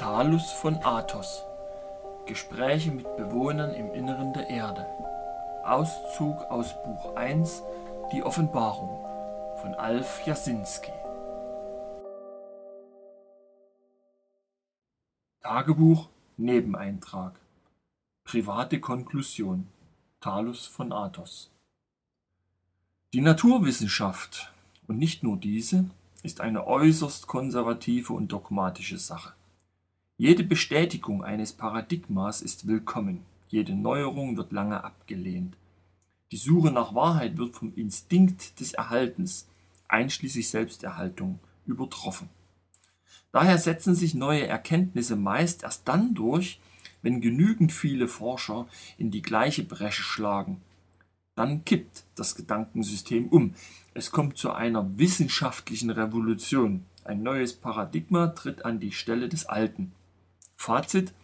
Talus von Athos. Gespräche mit Bewohnern im Inneren der Erde. Auszug aus Buch 1 Die Offenbarung von Alf Jasinski. Tagebuch Nebeneintrag. Private Konklusion Talus von Athos. Die Naturwissenschaft, und nicht nur diese, ist eine äußerst konservative und dogmatische Sache. Jede Bestätigung eines Paradigmas ist willkommen, jede Neuerung wird lange abgelehnt. Die Suche nach Wahrheit wird vom Instinkt des Erhaltens, einschließlich Selbsterhaltung, übertroffen. Daher setzen sich neue Erkenntnisse meist erst dann durch, wenn genügend viele Forscher in die gleiche Bresche schlagen. Dann kippt das Gedankensystem um. Es kommt zu einer wissenschaftlichen Revolution. Ein neues Paradigma tritt an die Stelle des alten. Fazit: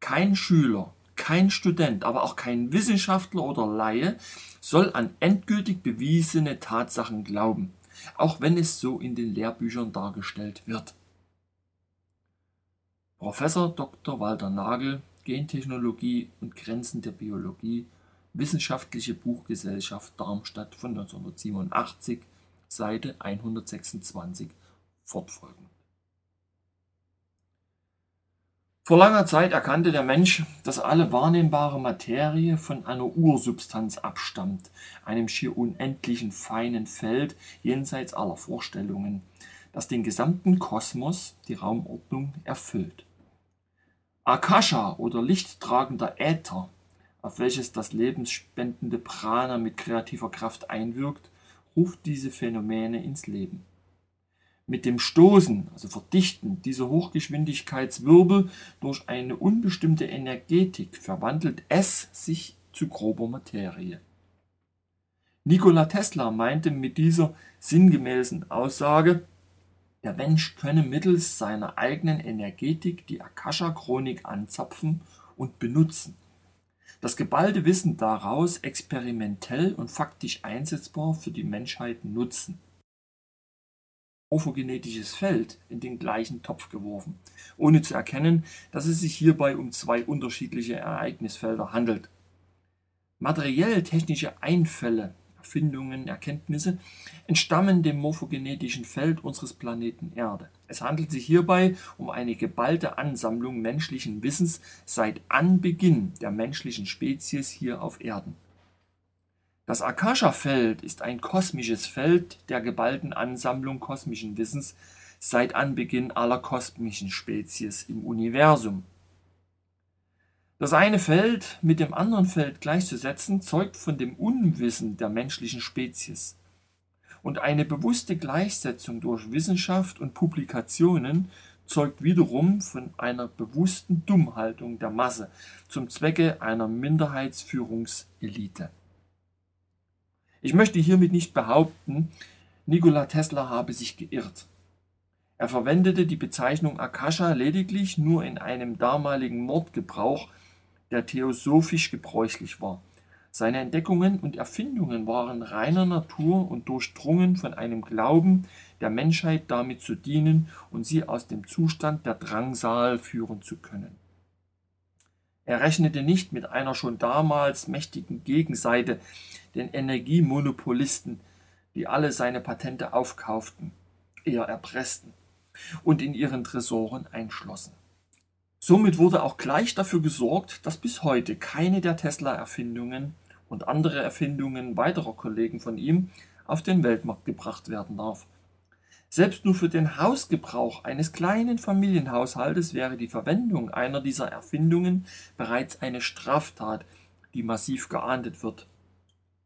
Kein Schüler, kein Student, aber auch kein Wissenschaftler oder Laie soll an endgültig bewiesene Tatsachen glauben, auch wenn es so in den Lehrbüchern dargestellt wird. Professor Dr. Walter Nagel, Gentechnologie und Grenzen der Biologie, Wissenschaftliche Buchgesellschaft Darmstadt von 1987, Seite 126, fortfolgend. Vor langer Zeit erkannte der Mensch, dass alle wahrnehmbare Materie von einer Ursubstanz abstammt, einem schier unendlichen feinen Feld jenseits aller Vorstellungen, das den gesamten Kosmos, die Raumordnung, erfüllt. Akasha oder lichttragender Äther, auf welches das lebensspendende Prana mit kreativer Kraft einwirkt, ruft diese Phänomene ins Leben. Mit dem Stoßen, also Verdichten dieser Hochgeschwindigkeitswirbel durch eine unbestimmte Energetik verwandelt es sich zu grober Materie. Nikola Tesla meinte mit dieser sinngemäßen Aussage, der Mensch könne mittels seiner eigenen Energetik die Akasha-Chronik anzapfen und benutzen. Das geballte Wissen daraus experimentell und faktisch einsetzbar für die Menschheit nutzen morphogenetisches Feld in den gleichen Topf geworfen, ohne zu erkennen, dass es sich hierbei um zwei unterschiedliche Ereignisfelder handelt. Materiell-technische Einfälle, Erfindungen, Erkenntnisse entstammen dem morphogenetischen Feld unseres Planeten Erde. Es handelt sich hierbei um eine geballte Ansammlung menschlichen Wissens seit Anbeginn der menschlichen Spezies hier auf Erden. Das Akasha-Feld ist ein kosmisches Feld der geballten Ansammlung kosmischen Wissens seit Anbeginn aller kosmischen Spezies im Universum. Das eine Feld mit dem anderen Feld gleichzusetzen, zeugt von dem Unwissen der menschlichen Spezies. Und eine bewusste Gleichsetzung durch Wissenschaft und Publikationen zeugt wiederum von einer bewussten Dummhaltung der Masse zum Zwecke einer Minderheitsführungselite. Ich möchte hiermit nicht behaupten, Nikola Tesla habe sich geirrt. Er verwendete die Bezeichnung Akasha lediglich nur in einem damaligen Mordgebrauch, der theosophisch gebräuchlich war. Seine Entdeckungen und Erfindungen waren reiner Natur und durchdrungen von einem Glauben, der Menschheit damit zu dienen und sie aus dem Zustand der Drangsal führen zu können. Er rechnete nicht mit einer schon damals mächtigen Gegenseite, den Energiemonopolisten, die alle seine Patente aufkauften, eher erpressten und in ihren Tresoren einschlossen. Somit wurde auch gleich dafür gesorgt, dass bis heute keine der Tesla-Erfindungen und andere Erfindungen weiterer Kollegen von ihm auf den Weltmarkt gebracht werden darf. Selbst nur für den Hausgebrauch eines kleinen Familienhaushaltes wäre die Verwendung einer dieser Erfindungen bereits eine Straftat, die massiv geahndet wird.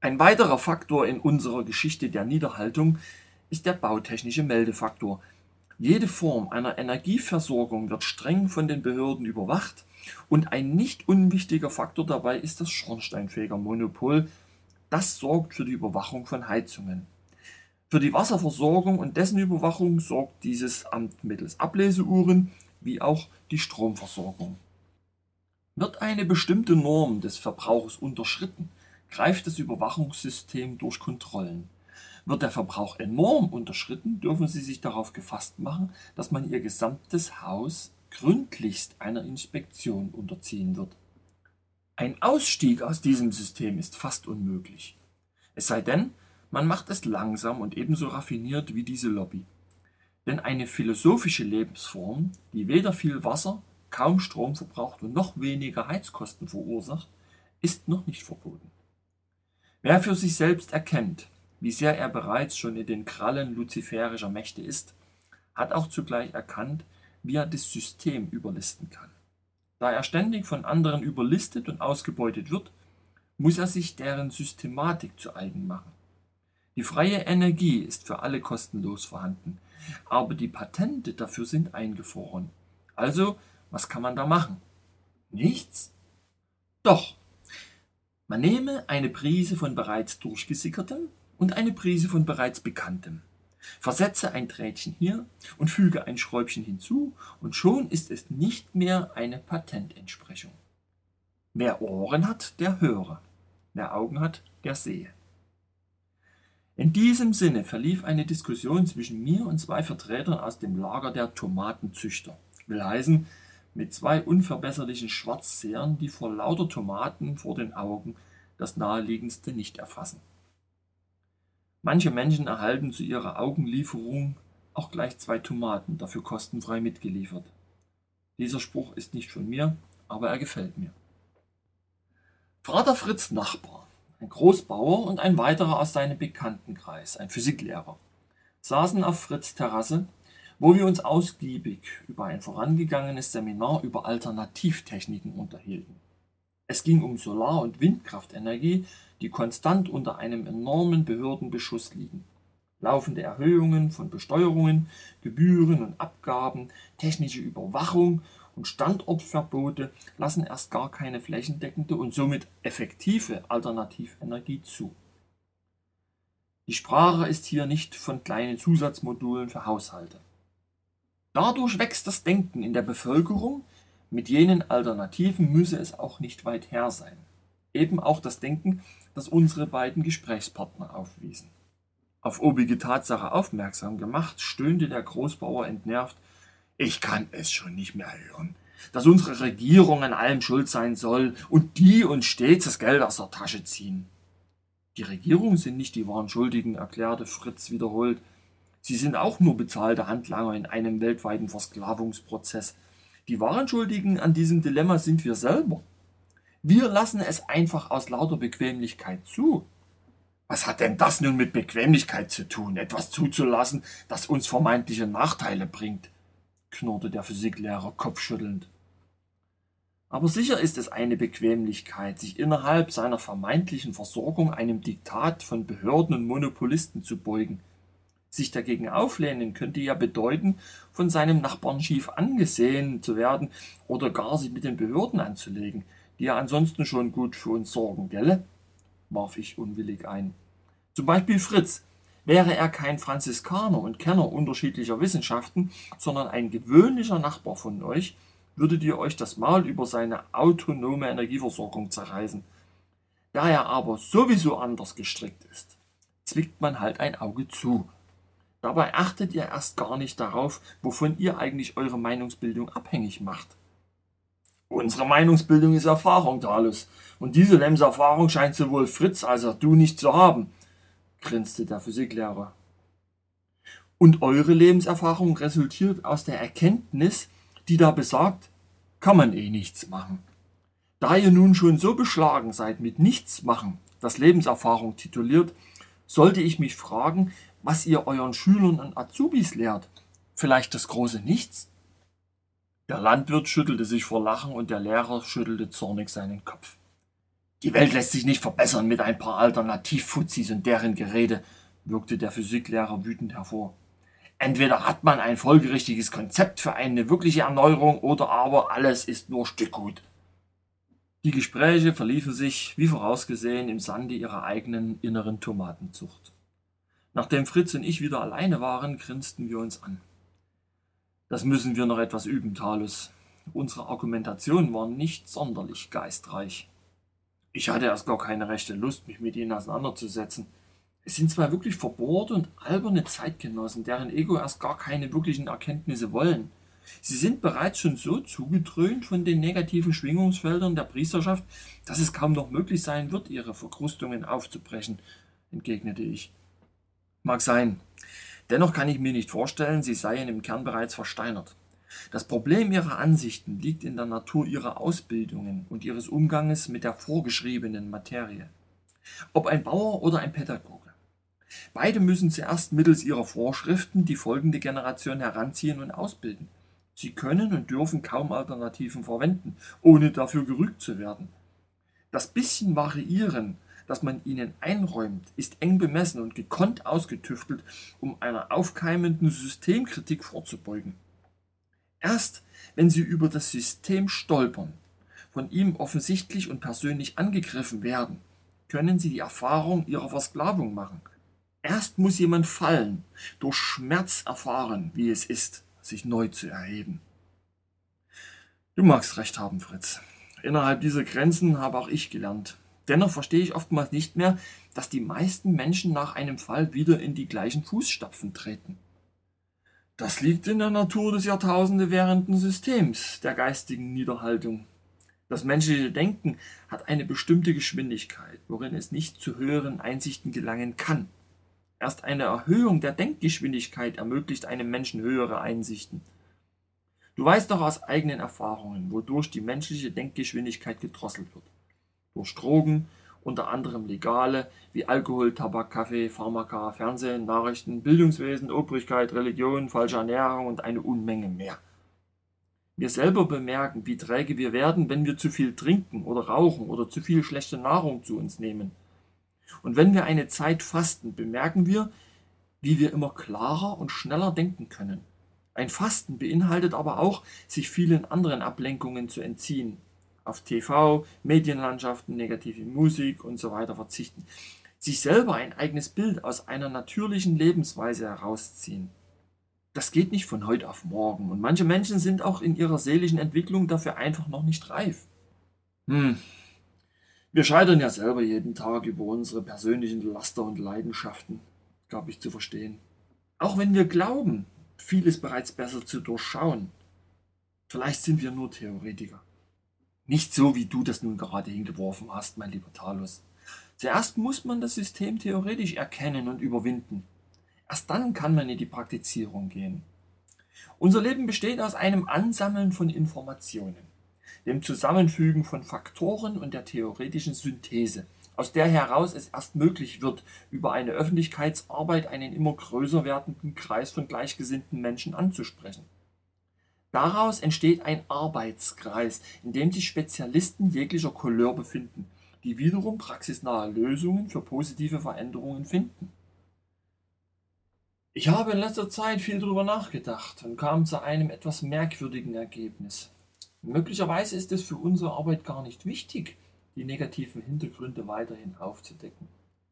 Ein weiterer Faktor in unserer Geschichte der Niederhaltung ist der bautechnische Meldefaktor. Jede Form einer Energieversorgung wird streng von den Behörden überwacht und ein nicht unwichtiger Faktor dabei ist das Schornsteinfegermonopol. Das sorgt für die Überwachung von Heizungen. Für die Wasserversorgung und dessen Überwachung sorgt dieses Amt mittels Ableseuhren wie auch die Stromversorgung. Wird eine bestimmte Norm des Verbrauchs unterschritten, greift das Überwachungssystem durch Kontrollen. Wird der Verbrauch enorm unterschritten, dürfen Sie sich darauf gefasst machen, dass man Ihr gesamtes Haus gründlichst einer Inspektion unterziehen wird. Ein Ausstieg aus diesem System ist fast unmöglich. Es sei denn, man macht es langsam und ebenso raffiniert wie diese Lobby. Denn eine philosophische Lebensform, die weder viel Wasser, kaum Strom verbraucht und noch weniger Heizkosten verursacht, ist noch nicht verboten. Wer für sich selbst erkennt, wie sehr er bereits schon in den Krallen luziferischer Mächte ist, hat auch zugleich erkannt, wie er das System überlisten kann. Da er ständig von anderen überlistet und ausgebeutet wird, muss er sich deren Systematik zu eigen machen. Die freie Energie ist für alle kostenlos vorhanden, aber die Patente dafür sind eingefroren. Also, was kann man da machen? Nichts? Doch. Man nehme eine Prise von bereits durchgesickertem und eine Prise von bereits bekanntem. Versetze ein Drähtchen hier und füge ein Schräubchen hinzu, und schon ist es nicht mehr eine Patententsprechung. Wer Ohren hat, der höre. Wer Augen hat, der sehe. In diesem Sinne verlief eine Diskussion zwischen mir und zwei Vertretern aus dem Lager der Tomatenzüchter. Will heißen, mit zwei unverbesserlichen Schwarzsehern, die vor lauter Tomaten vor den Augen das Naheliegendste nicht erfassen. Manche Menschen erhalten zu ihrer Augenlieferung auch gleich zwei Tomaten, dafür kostenfrei mitgeliefert. Dieser Spruch ist nicht von mir, aber er gefällt mir. Vater Fritz Nachbar ein Großbauer und ein weiterer aus seinem Bekanntenkreis, ein Physiklehrer, saßen auf Fritz Terrasse, wo wir uns ausgiebig über ein vorangegangenes Seminar über Alternativtechniken unterhielten. Es ging um Solar- und Windkraftenergie, die konstant unter einem enormen Behördenbeschuss liegen. Laufende Erhöhungen von Besteuerungen, Gebühren und Abgaben, technische Überwachung und Standortverbote lassen erst gar keine flächendeckende und somit effektive Alternativenergie zu. Die Sprache ist hier nicht von kleinen Zusatzmodulen für Haushalte. Dadurch wächst das Denken in der Bevölkerung, mit jenen Alternativen müsse es auch nicht weit her sein. Eben auch das Denken, das unsere beiden Gesprächspartner aufwiesen. Auf obige Tatsache aufmerksam gemacht, stöhnte der Großbauer entnervt ich kann es schon nicht mehr hören, dass unsere Regierung an allem schuld sein soll und die uns stets das Geld aus der Tasche ziehen. Die Regierungen sind nicht die wahren Schuldigen, erklärte Fritz wiederholt. Sie sind auch nur bezahlte Handlanger in einem weltweiten Versklavungsprozess. Die wahren Schuldigen an diesem Dilemma sind wir selber. Wir lassen es einfach aus lauter Bequemlichkeit zu. Was hat denn das nun mit Bequemlichkeit zu tun, etwas zuzulassen, das uns vermeintliche Nachteile bringt? Knurrte der Physiklehrer kopfschüttelnd. Aber sicher ist es eine Bequemlichkeit, sich innerhalb seiner vermeintlichen Versorgung einem Diktat von Behörden und Monopolisten zu beugen. Sich dagegen auflehnen könnte ja bedeuten, von seinem Nachbarn schief angesehen zu werden oder gar sich mit den Behörden anzulegen, die ja ansonsten schon gut für uns sorgen, gelle? warf ich unwillig ein. Zum Beispiel Fritz, Wäre er kein Franziskaner und Kenner unterschiedlicher Wissenschaften, sondern ein gewöhnlicher Nachbar von euch, würdet ihr euch das Maul über seine autonome Energieversorgung zerreißen. Da er aber sowieso anders gestrickt ist, zwickt man halt ein Auge zu. Dabei achtet ihr erst gar nicht darauf, wovon ihr eigentlich eure Meinungsbildung abhängig macht. Unsere Meinungsbildung ist Erfahrung, Talus. Und diese Lemserfahrung scheint sowohl Fritz als auch du nicht zu haben grinste der Physiklehrer. Und eure Lebenserfahrung resultiert aus der Erkenntnis, die da besagt, kann man eh nichts machen. Da ihr nun schon so beschlagen seid mit nichts machen, das Lebenserfahrung tituliert, sollte ich mich fragen, was ihr euren Schülern und Azubis lehrt. Vielleicht das große Nichts? Der Landwirt schüttelte sich vor Lachen und der Lehrer schüttelte zornig seinen Kopf. Die Welt lässt sich nicht verbessern mit ein paar Alternativfuzis und deren Gerede, wirkte der Physiklehrer wütend hervor. Entweder hat man ein folgerichtiges Konzept für eine wirkliche Erneuerung oder aber alles ist nur Stückgut. Die Gespräche verliefen sich, wie vorausgesehen, im Sande ihrer eigenen inneren Tomatenzucht. Nachdem Fritz und ich wieder alleine waren, grinsten wir uns an. Das müssen wir noch etwas üben, Talus. Unsere Argumentation war nicht sonderlich geistreich. Ich hatte erst gar keine rechte Lust, mich mit ihnen auseinanderzusetzen. Es sind zwar wirklich verbohrte und alberne Zeitgenossen, deren Ego erst gar keine wirklichen Erkenntnisse wollen. Sie sind bereits schon so zugedröhnt von den negativen Schwingungsfeldern der Priesterschaft, dass es kaum noch möglich sein wird, ihre Verkrustungen aufzubrechen, entgegnete ich. Mag sein. Dennoch kann ich mir nicht vorstellen, sie seien im Kern bereits versteinert. Das Problem ihrer Ansichten liegt in der Natur ihrer Ausbildungen und ihres Umganges mit der vorgeschriebenen Materie. Ob ein Bauer oder ein Pädagoge. Beide müssen zuerst mittels ihrer Vorschriften die folgende Generation heranziehen und ausbilden. Sie können und dürfen kaum Alternativen verwenden, ohne dafür gerügt zu werden. Das bisschen Variieren, das man ihnen einräumt, ist eng bemessen und gekonnt ausgetüftelt, um einer aufkeimenden Systemkritik vorzubeugen. Erst wenn sie über das System stolpern, von ihm offensichtlich und persönlich angegriffen werden, können sie die Erfahrung ihrer Versklavung machen. Erst muss jemand fallen, durch Schmerz erfahren, wie es ist, sich neu zu erheben. Du magst recht haben, Fritz. Innerhalb dieser Grenzen habe auch ich gelernt. Dennoch verstehe ich oftmals nicht mehr, dass die meisten Menschen nach einem Fall wieder in die gleichen Fußstapfen treten. Das liegt in der Natur des Jahrtausende währenden Systems der geistigen Niederhaltung. Das menschliche Denken hat eine bestimmte Geschwindigkeit, worin es nicht zu höheren Einsichten gelangen kann. Erst eine Erhöhung der Denkgeschwindigkeit ermöglicht einem Menschen höhere Einsichten. Du weißt doch aus eigenen Erfahrungen, wodurch die menschliche Denkgeschwindigkeit gedrosselt wird. Durch Drogen, unter anderem legale, wie Alkohol, Tabak, Kaffee, Pharmaka, Fernsehen, Nachrichten, Bildungswesen, Obrigkeit, Religion, falsche Ernährung und eine Unmenge mehr. Wir selber bemerken, wie träge wir werden, wenn wir zu viel trinken oder rauchen oder zu viel schlechte Nahrung zu uns nehmen. Und wenn wir eine Zeit fasten, bemerken wir, wie wir immer klarer und schneller denken können. Ein Fasten beinhaltet aber auch, sich vielen anderen Ablenkungen zu entziehen, auf TV, Medienlandschaften, negative Musik und so weiter verzichten, sich selber ein eigenes Bild aus einer natürlichen Lebensweise herausziehen. Das geht nicht von heute auf morgen und manche Menschen sind auch in ihrer seelischen Entwicklung dafür einfach noch nicht reif. Hm, wir scheitern ja selber jeden Tag über unsere persönlichen Laster und Leidenschaften, gab ich zu verstehen. Auch wenn wir glauben, vieles bereits besser zu durchschauen. Vielleicht sind wir nur Theoretiker. Nicht so, wie du das nun gerade hingeworfen hast, mein lieber Talus. Zuerst muss man das System theoretisch erkennen und überwinden. Erst dann kann man in die Praktizierung gehen. Unser Leben besteht aus einem Ansammeln von Informationen dem Zusammenfügen von Faktoren und der theoretischen Synthese, aus der heraus es erst möglich wird, über eine Öffentlichkeitsarbeit einen immer größer werdenden Kreis von gleichgesinnten Menschen anzusprechen. Daraus entsteht ein Arbeitskreis, in dem sich Spezialisten jeglicher Couleur befinden, die wiederum praxisnahe Lösungen für positive Veränderungen finden. Ich habe in letzter Zeit viel darüber nachgedacht und kam zu einem etwas merkwürdigen Ergebnis. Möglicherweise ist es für unsere Arbeit gar nicht wichtig, die negativen Hintergründe weiterhin aufzudecken.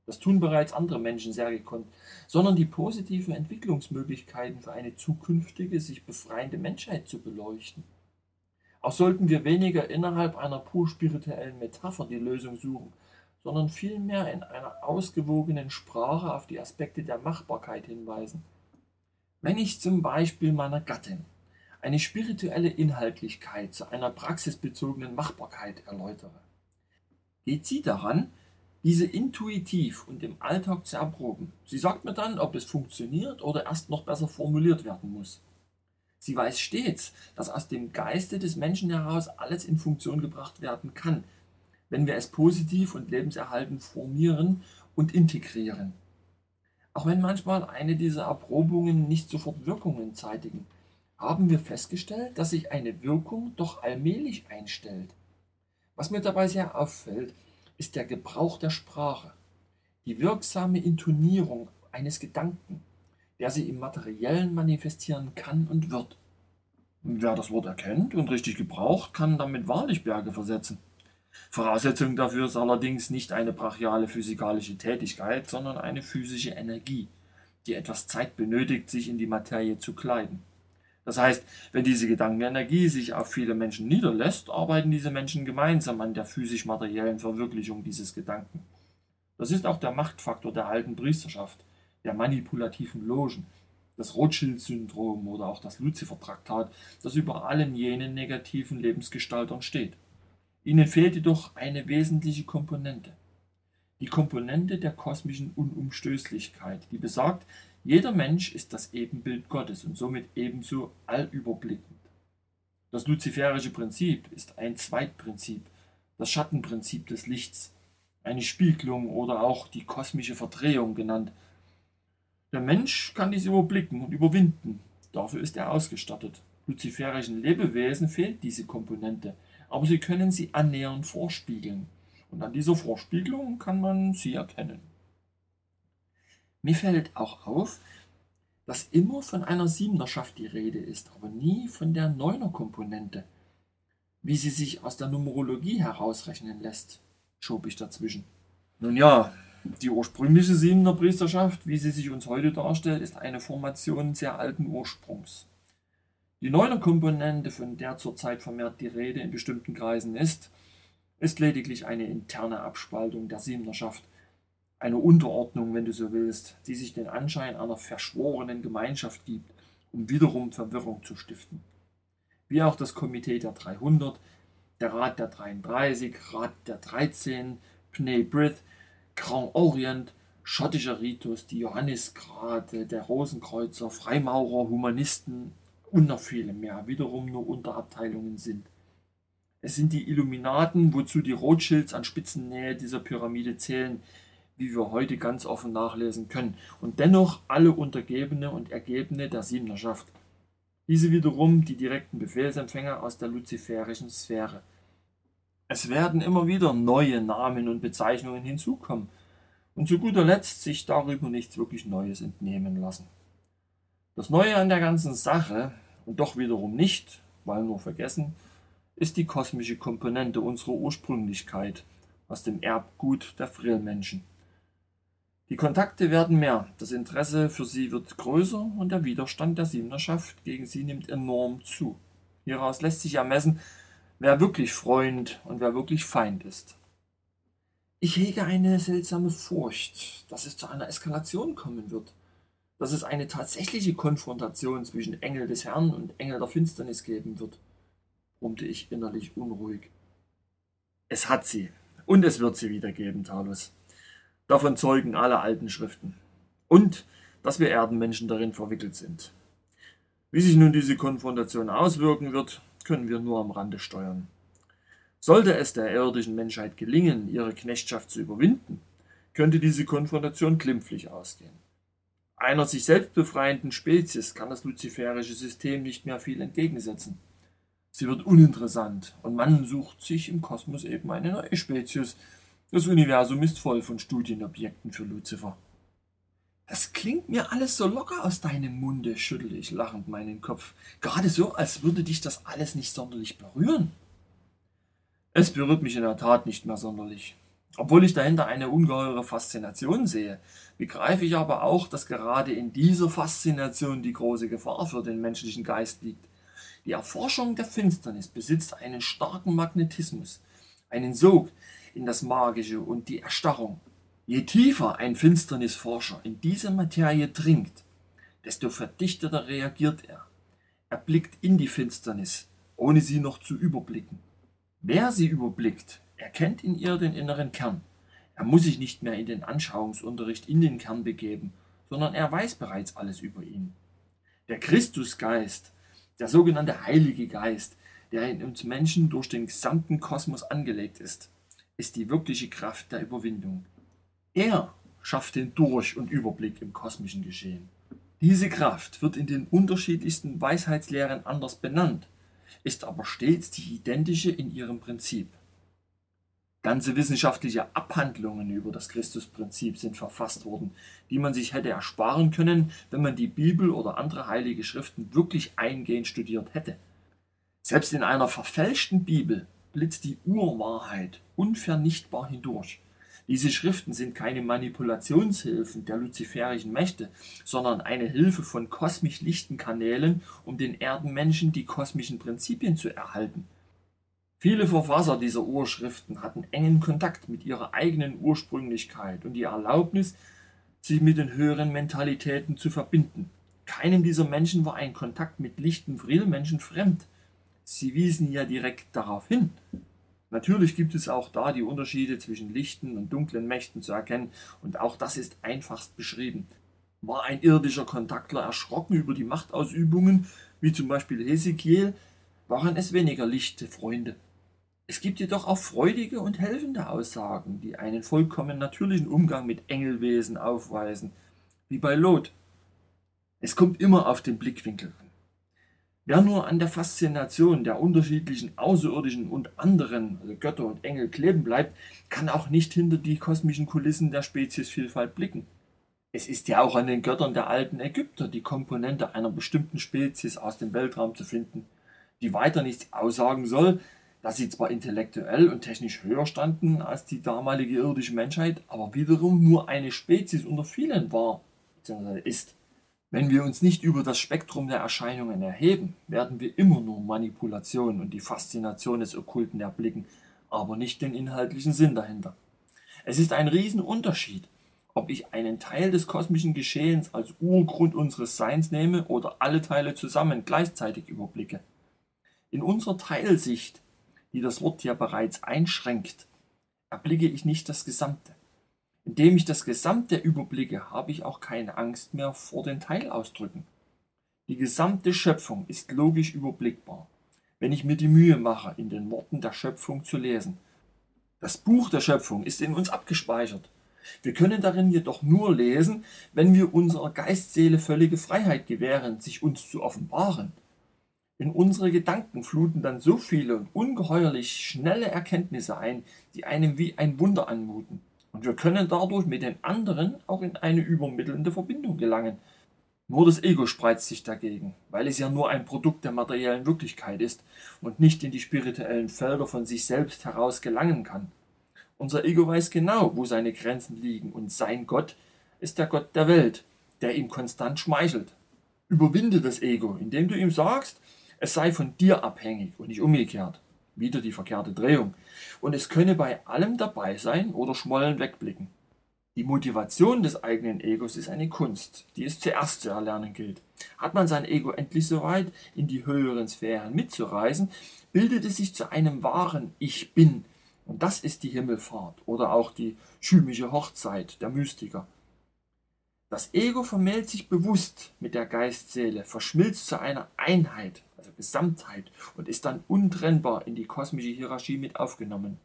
Das tun bereits andere Menschen sehr gekonnt, sondern die positiven Entwicklungsmöglichkeiten für eine zukünftige, sich befreiende Menschheit zu beleuchten. Auch sollten wir weniger innerhalb einer pur spirituellen Metapher die Lösung suchen, sondern vielmehr in einer ausgewogenen Sprache auf die Aspekte der Machbarkeit hinweisen. Wenn ich zum Beispiel meiner Gattin eine spirituelle Inhaltlichkeit zu einer praxisbezogenen Machbarkeit erläutere. Geht sie daran, diese intuitiv und im Alltag zu erproben. Sie sagt mir dann, ob es funktioniert oder erst noch besser formuliert werden muss. Sie weiß stets, dass aus dem Geiste des Menschen heraus alles in Funktion gebracht werden kann, wenn wir es positiv und lebenserhaltend formieren und integrieren. Auch wenn manchmal eine dieser Erprobungen nicht sofort Wirkungen zeitigen, haben wir festgestellt, dass sich eine Wirkung doch allmählich einstellt. Was mir dabei sehr auffällt, ist der Gebrauch der Sprache, die wirksame Intonierung eines Gedanken, der sie im Materiellen manifestieren kann und wird. Wer das Wort erkennt und richtig gebraucht, kann damit wahrlich Berge versetzen. Voraussetzung dafür ist allerdings nicht eine brachiale physikalische Tätigkeit, sondern eine physische Energie, die etwas Zeit benötigt, sich in die Materie zu kleiden. Das heißt, wenn diese Gedankenenergie sich auf viele Menschen niederlässt, arbeiten diese Menschen gemeinsam an der physisch-materiellen Verwirklichung dieses Gedanken. Das ist auch der Machtfaktor der alten Priesterschaft, der manipulativen Logen. das Rothschild-Syndrom oder auch das Luzifer-Traktat, das über allen jenen negativen Lebensgestaltern steht. Ihnen fehlt jedoch eine wesentliche Komponente. Die Komponente der kosmischen Unumstößlichkeit, die besagt, jeder Mensch ist das Ebenbild Gottes und somit ebenso allüberblickend. Das luziferische Prinzip ist ein Zweitprinzip, das Schattenprinzip des Lichts, eine Spiegelung oder auch die kosmische Verdrehung genannt, der Mensch kann dies überblicken und überwinden. Dafür ist er ausgestattet. Luziferischen Lebewesen fehlt diese Komponente, aber sie können sie annähernd vorspiegeln. Und an dieser Vorspiegelung kann man sie erkennen. Mir fällt auch auf, dass immer von einer Siebenerschaft die Rede ist, aber nie von der Neuner-Komponente. Wie sie sich aus der Numerologie herausrechnen lässt, schob ich dazwischen. Nun ja, die ursprüngliche Siebener Priesterschaft, wie sie sich uns heute darstellt, ist eine Formation sehr alten Ursprungs. Die neuner Komponente, von der zurzeit vermehrt die Rede in bestimmten Kreisen ist, ist lediglich eine interne Abspaltung der Siebenerschaft, eine Unterordnung, wenn du so willst, die sich den Anschein einer verschworenen Gemeinschaft gibt, um wiederum Verwirrung zu stiften. Wie auch das Komitee der 300, der Rat der 33, Rat der 13, Pnei Brith, Grand Orient, schottischer Ritus, die Johannisgrade, der Rosenkreuzer, Freimaurer, Humanisten und noch viele mehr, wiederum nur Unterabteilungen sind. Es sind die Illuminaten, wozu die Rothschilds an Spitzennähe dieser Pyramide zählen, wie wir heute ganz offen nachlesen können, und dennoch alle Untergebene und Ergebene der Siebenerschaft. Diese wiederum die direkten Befehlsempfänger aus der luziferischen Sphäre. Es werden immer wieder neue Namen und Bezeichnungen hinzukommen und zu guter Letzt sich darüber nichts wirklich Neues entnehmen lassen. Das Neue an der ganzen Sache, und doch wiederum nicht, weil nur vergessen, ist die kosmische Komponente unserer Ursprünglichkeit aus dem Erbgut der Frillmenschen. Die Kontakte werden mehr, das Interesse für sie wird größer und der Widerstand der Siebenerschaft gegen sie nimmt enorm zu. Hieraus lässt sich ermessen, wer wirklich Freund und wer wirklich Feind ist. Ich hege eine seltsame Furcht, dass es zu einer Eskalation kommen wird, dass es eine tatsächliche Konfrontation zwischen Engel des Herrn und Engel der Finsternis geben wird, brummte ich innerlich unruhig. Es hat sie, und es wird sie wieder geben, Talus. Davon zeugen alle alten Schriften. Und dass wir Erdenmenschen darin verwickelt sind. Wie sich nun diese Konfrontation auswirken wird, können wir nur am Rande steuern. Sollte es der irdischen Menschheit gelingen, ihre Knechtschaft zu überwinden, könnte diese Konfrontation glimpflich ausgehen. Einer sich selbst befreienden Spezies kann das luziferische System nicht mehr viel entgegensetzen. Sie wird uninteressant und man sucht sich im Kosmos eben eine neue Spezies. Das Universum ist voll von Studienobjekten für Luzifer. Das klingt mir alles so locker aus deinem Munde, schüttelte ich lachend meinen Kopf. Gerade so, als würde dich das alles nicht sonderlich berühren. Es berührt mich in der Tat nicht mehr sonderlich. Obwohl ich dahinter eine ungeheure Faszination sehe, begreife ich aber auch, dass gerade in dieser Faszination die große Gefahr für den menschlichen Geist liegt. Die Erforschung der Finsternis besitzt einen starken Magnetismus, einen Sog in das Magische und die Erstarrung. Je tiefer ein Finsternisforscher in diese Materie dringt, desto verdichteter reagiert er. Er blickt in die Finsternis, ohne sie noch zu überblicken. Wer sie überblickt, erkennt in ihr den inneren Kern. Er muss sich nicht mehr in den Anschauungsunterricht in den Kern begeben, sondern er weiß bereits alles über ihn. Der Christusgeist, der sogenannte Heilige Geist, der in uns Menschen durch den gesamten Kosmos angelegt ist, ist die wirkliche Kraft der Überwindung. Er schafft den Durch- und Überblick im kosmischen Geschehen. Diese Kraft wird in den unterschiedlichsten Weisheitslehren anders benannt, ist aber stets die identische in ihrem Prinzip. Ganze wissenschaftliche Abhandlungen über das Christusprinzip sind verfasst worden, die man sich hätte ersparen können, wenn man die Bibel oder andere heilige Schriften wirklich eingehend studiert hätte. Selbst in einer verfälschten Bibel blitzt die Urwahrheit unvernichtbar hindurch. Diese Schriften sind keine Manipulationshilfen der luziferischen Mächte, sondern eine Hilfe von kosmisch lichten Kanälen, um den Erdenmenschen die kosmischen Prinzipien zu erhalten. Viele Verfasser dieser Urschriften hatten engen Kontakt mit ihrer eigenen Ursprünglichkeit und die Erlaubnis, sich mit den höheren Mentalitäten zu verbinden. Keinem dieser Menschen war ein Kontakt mit lichten Vril-Menschen fremd. Sie wiesen ja direkt darauf hin. Natürlich gibt es auch da die Unterschiede zwischen lichten und dunklen Mächten zu erkennen, und auch das ist einfachst beschrieben. War ein irdischer Kontaktler erschrocken über die Machtausübungen, wie zum Beispiel Hesekiel, waren es weniger lichte Freunde. Es gibt jedoch auch freudige und helfende Aussagen, die einen vollkommen natürlichen Umgang mit Engelwesen aufweisen, wie bei Lot. Es kommt immer auf den Blickwinkel an. Wer nur an der Faszination der unterschiedlichen Außerirdischen und anderen, also Götter und Engel, kleben bleibt, kann auch nicht hinter die kosmischen Kulissen der Speziesvielfalt blicken. Es ist ja auch an den Göttern der alten Ägypter die Komponente einer bestimmten Spezies aus dem Weltraum zu finden, die weiter nichts aussagen soll, dass sie zwar intellektuell und technisch höher standen als die damalige irdische Menschheit, aber wiederum nur eine Spezies unter vielen war bzw. ist. Wenn wir uns nicht über das Spektrum der Erscheinungen erheben, werden wir immer nur Manipulation und die Faszination des Okkulten erblicken, aber nicht den inhaltlichen Sinn dahinter. Es ist ein Riesenunterschied, ob ich einen Teil des kosmischen Geschehens als Urgrund unseres Seins nehme oder alle Teile zusammen gleichzeitig überblicke. In unserer Teilsicht, die das Wort ja bereits einschränkt, erblicke ich nicht das Gesamte. Indem ich das Gesamte überblicke, habe ich auch keine Angst mehr vor den Teilausdrücken. Die gesamte Schöpfung ist logisch überblickbar, wenn ich mir die Mühe mache, in den Worten der Schöpfung zu lesen. Das Buch der Schöpfung ist in uns abgespeichert. Wir können darin jedoch nur lesen, wenn wir unserer Geistseele völlige Freiheit gewähren, sich uns zu offenbaren. In unsere Gedanken fluten dann so viele und ungeheuerlich schnelle Erkenntnisse ein, die einem wie ein Wunder anmuten. Und wir können dadurch mit den anderen auch in eine übermittelnde Verbindung gelangen. Nur das Ego spreizt sich dagegen, weil es ja nur ein Produkt der materiellen Wirklichkeit ist und nicht in die spirituellen Felder von sich selbst heraus gelangen kann. Unser Ego weiß genau, wo seine Grenzen liegen und sein Gott ist der Gott der Welt, der ihm konstant schmeichelt. Überwinde das Ego, indem du ihm sagst, es sei von dir abhängig und nicht umgekehrt wieder die verkehrte Drehung. Und es könne bei allem dabei sein oder schmollen wegblicken. Die Motivation des eigenen Egos ist eine Kunst, die es zuerst zu erlernen gilt. Hat man sein Ego endlich soweit, in die höheren Sphären mitzureisen, bildet es sich zu einem wahren Ich Bin. Und das ist die Himmelfahrt oder auch die schümische Hochzeit der Mystiker. Das Ego vermählt sich bewusst mit der Geistseele, verschmilzt zu einer Einheit, also Gesamtheit, und ist dann untrennbar in die kosmische Hierarchie mit aufgenommen.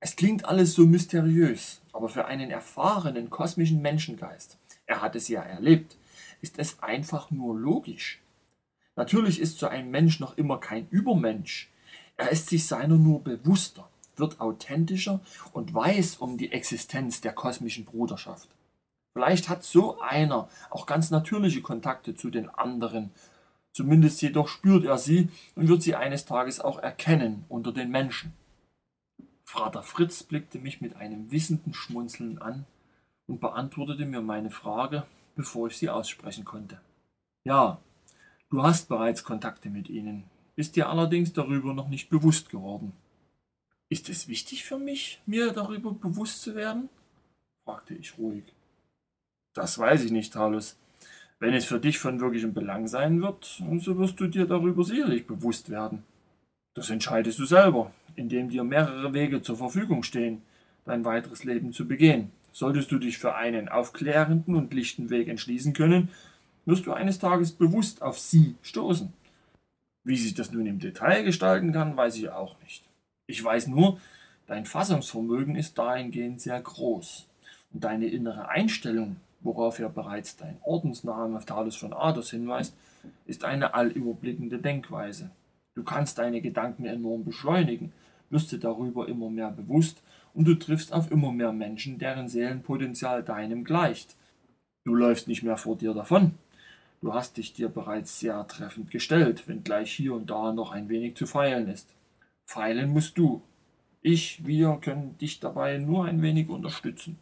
Es klingt alles so mysteriös, aber für einen erfahrenen kosmischen Menschengeist, er hat es ja erlebt, ist es einfach nur logisch. Natürlich ist so ein Mensch noch immer kein Übermensch. Er ist sich seiner nur bewusster, wird authentischer und weiß um die Existenz der kosmischen Bruderschaft. Vielleicht hat so einer auch ganz natürliche Kontakte zu den anderen Zumindest jedoch spürt er sie und wird sie eines Tages auch erkennen unter den Menschen. Vater Fritz blickte mich mit einem wissenden Schmunzeln an und beantwortete mir meine Frage, bevor ich sie aussprechen konnte. Ja, du hast bereits Kontakte mit ihnen, bist dir allerdings darüber noch nicht bewusst geworden. Ist es wichtig für mich, mir darüber bewusst zu werden? fragte ich ruhig. Das weiß ich nicht, Talus. Wenn es für dich von wirklichem Belang sein wird, so wirst du dir darüber sicherlich bewusst werden. Das entscheidest du selber, indem dir mehrere Wege zur Verfügung stehen, dein weiteres Leben zu begehen. Solltest du dich für einen aufklärenden und lichten Weg entschließen können, wirst du eines Tages bewusst auf sie stoßen. Wie sich das nun im Detail gestalten kann, weiß ich auch nicht. Ich weiß nur, dein Fassungsvermögen ist dahingehend sehr groß und deine innere Einstellung worauf ja bereits dein Ordensname Talus von Ados hinweist, ist eine allüberblickende Denkweise. Du kannst deine Gedanken enorm beschleunigen, wirst dir darüber immer mehr bewusst und du triffst auf immer mehr Menschen, deren Seelenpotenzial deinem gleicht. Du läufst nicht mehr vor dir davon. Du hast dich dir bereits sehr treffend gestellt, wenngleich hier und da noch ein wenig zu feilen ist. Feilen musst du. Ich, wir können dich dabei nur ein wenig unterstützen.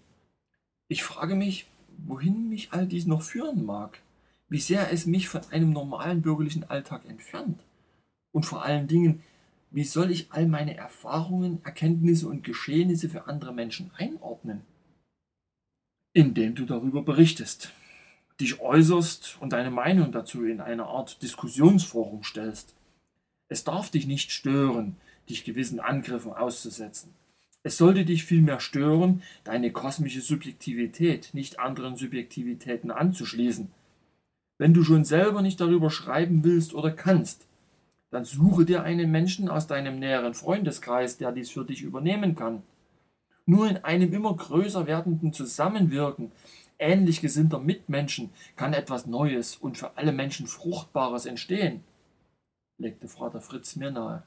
Ich frage mich, wohin mich all dies noch führen mag, wie sehr es mich von einem normalen bürgerlichen Alltag entfernt. Und vor allen Dingen, wie soll ich all meine Erfahrungen, Erkenntnisse und Geschehnisse für andere Menschen einordnen? Indem du darüber berichtest. dich äußerst und deine Meinung dazu in eine Art Diskussionsforum stellst. Es darf dich nicht stören, dich gewissen Angriffen auszusetzen. Es sollte dich vielmehr stören, deine kosmische Subjektivität nicht anderen Subjektivitäten anzuschließen. Wenn du schon selber nicht darüber schreiben willst oder kannst, dann suche dir einen Menschen aus deinem näheren Freundeskreis, der dies für dich übernehmen kann. Nur in einem immer größer werdenden Zusammenwirken ähnlich gesinnter Mitmenschen kann etwas Neues und für alle Menschen Fruchtbares entstehen, legte Vater Fritz mir nahe.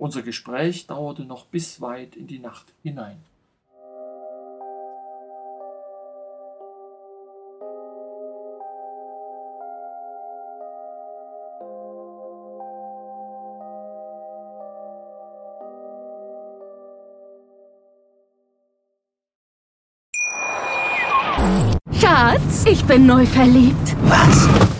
Unser Gespräch dauerte noch bis weit in die Nacht hinein. Schatz, ich bin neu verliebt. Was?